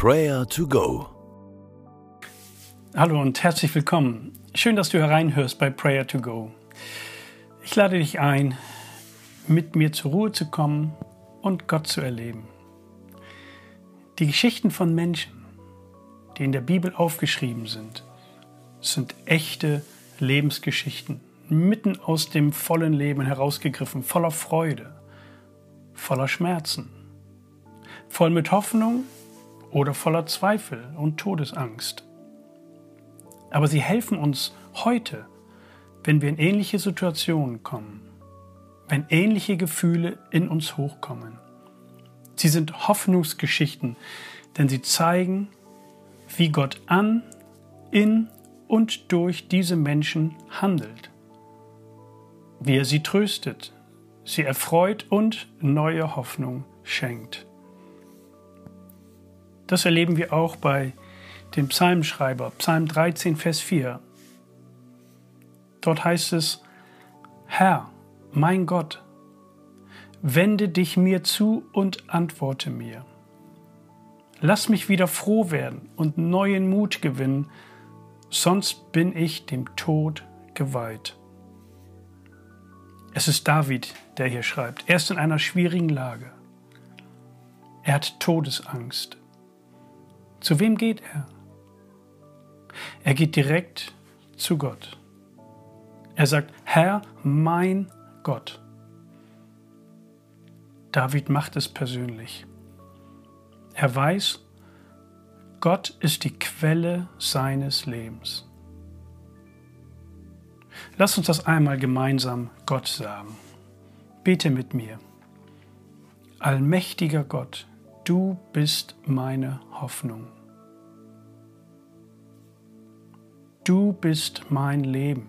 Prayer to Go. Hallo und herzlich willkommen. Schön, dass du hereinhörst bei Prayer to Go. Ich lade dich ein, mit mir zur Ruhe zu kommen und Gott zu erleben. Die Geschichten von Menschen, die in der Bibel aufgeschrieben sind, sind echte Lebensgeschichten, mitten aus dem vollen Leben herausgegriffen, voller Freude, voller Schmerzen, voll mit Hoffnung oder voller Zweifel und Todesangst. Aber sie helfen uns heute, wenn wir in ähnliche Situationen kommen, wenn ähnliche Gefühle in uns hochkommen. Sie sind Hoffnungsgeschichten, denn sie zeigen, wie Gott an, in und durch diese Menschen handelt, wie er sie tröstet, sie erfreut und neue Hoffnung schenkt. Das erleben wir auch bei dem Psalmschreiber, Psalm 13, Vers 4. Dort heißt es, Herr, mein Gott, wende dich mir zu und antworte mir. Lass mich wieder froh werden und neuen Mut gewinnen, sonst bin ich dem Tod geweiht. Es ist David, der hier schreibt. Er ist in einer schwierigen Lage. Er hat Todesangst. Zu wem geht er? Er geht direkt zu Gott. Er sagt, Herr, mein Gott. David macht es persönlich. Er weiß, Gott ist die Quelle seines Lebens. Lass uns das einmal gemeinsam Gott sagen. Bete mit mir. Allmächtiger Gott, du bist meine Hoffnung. Du bist mein Leben.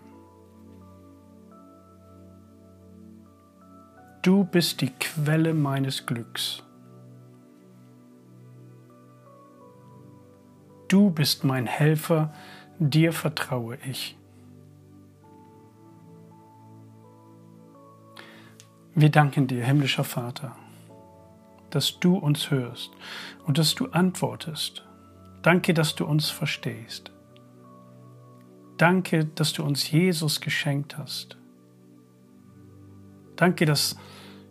Du bist die Quelle meines Glücks. Du bist mein Helfer, dir vertraue ich. Wir danken dir, himmlischer Vater, dass du uns hörst und dass du antwortest. Danke, dass du uns verstehst. Danke, dass du uns Jesus geschenkt hast. Danke, dass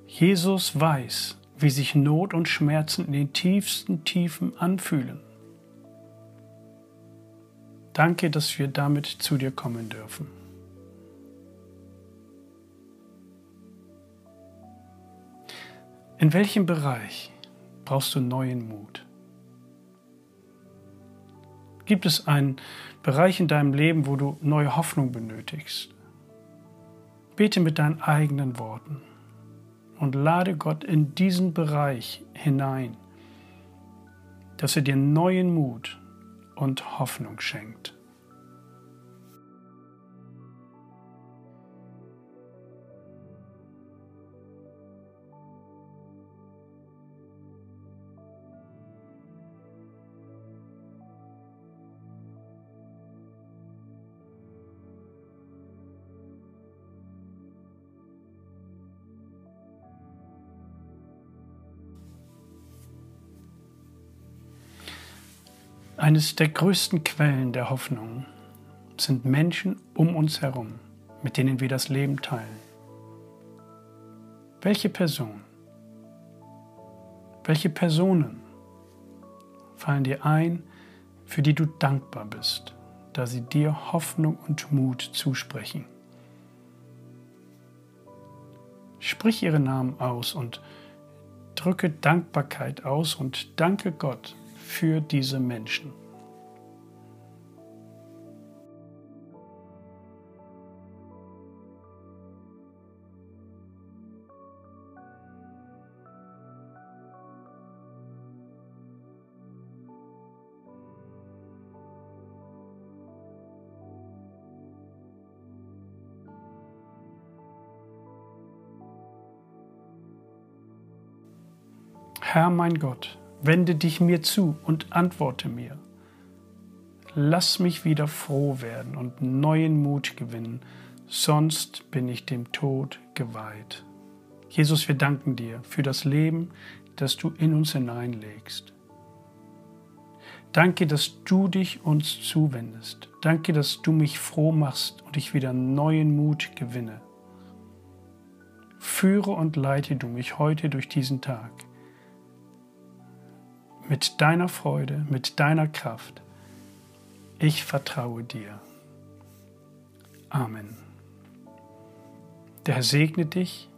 Jesus weiß, wie sich Not und Schmerzen in den tiefsten Tiefen anfühlen. Danke, dass wir damit zu dir kommen dürfen. In welchem Bereich brauchst du neuen Mut? Gibt es einen Bereich in deinem Leben, wo du neue Hoffnung benötigst? Bete mit deinen eigenen Worten und lade Gott in diesen Bereich hinein, dass er dir neuen Mut und Hoffnung schenkt. Eines der größten Quellen der Hoffnung sind Menschen um uns herum, mit denen wir das Leben teilen. Welche Person, welche Personen fallen dir ein, für die du dankbar bist, da sie dir Hoffnung und Mut zusprechen? Sprich ihre Namen aus und drücke Dankbarkeit aus und danke Gott für diese Menschen. Herr mein Gott, Wende dich mir zu und antworte mir. Lass mich wieder froh werden und neuen Mut gewinnen, sonst bin ich dem Tod geweiht. Jesus, wir danken dir für das Leben, das du in uns hineinlegst. Danke, dass du dich uns zuwendest. Danke, dass du mich froh machst und ich wieder neuen Mut gewinne. Führe und leite du mich heute durch diesen Tag. Mit deiner Freude, mit deiner Kraft. Ich vertraue dir. Amen. Der Herr segne dich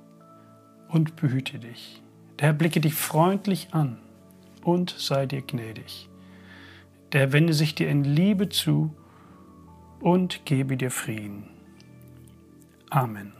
und behüte dich. Der Herr blicke dich freundlich an und sei dir gnädig. Der Herr wende sich dir in Liebe zu und gebe dir Frieden. Amen.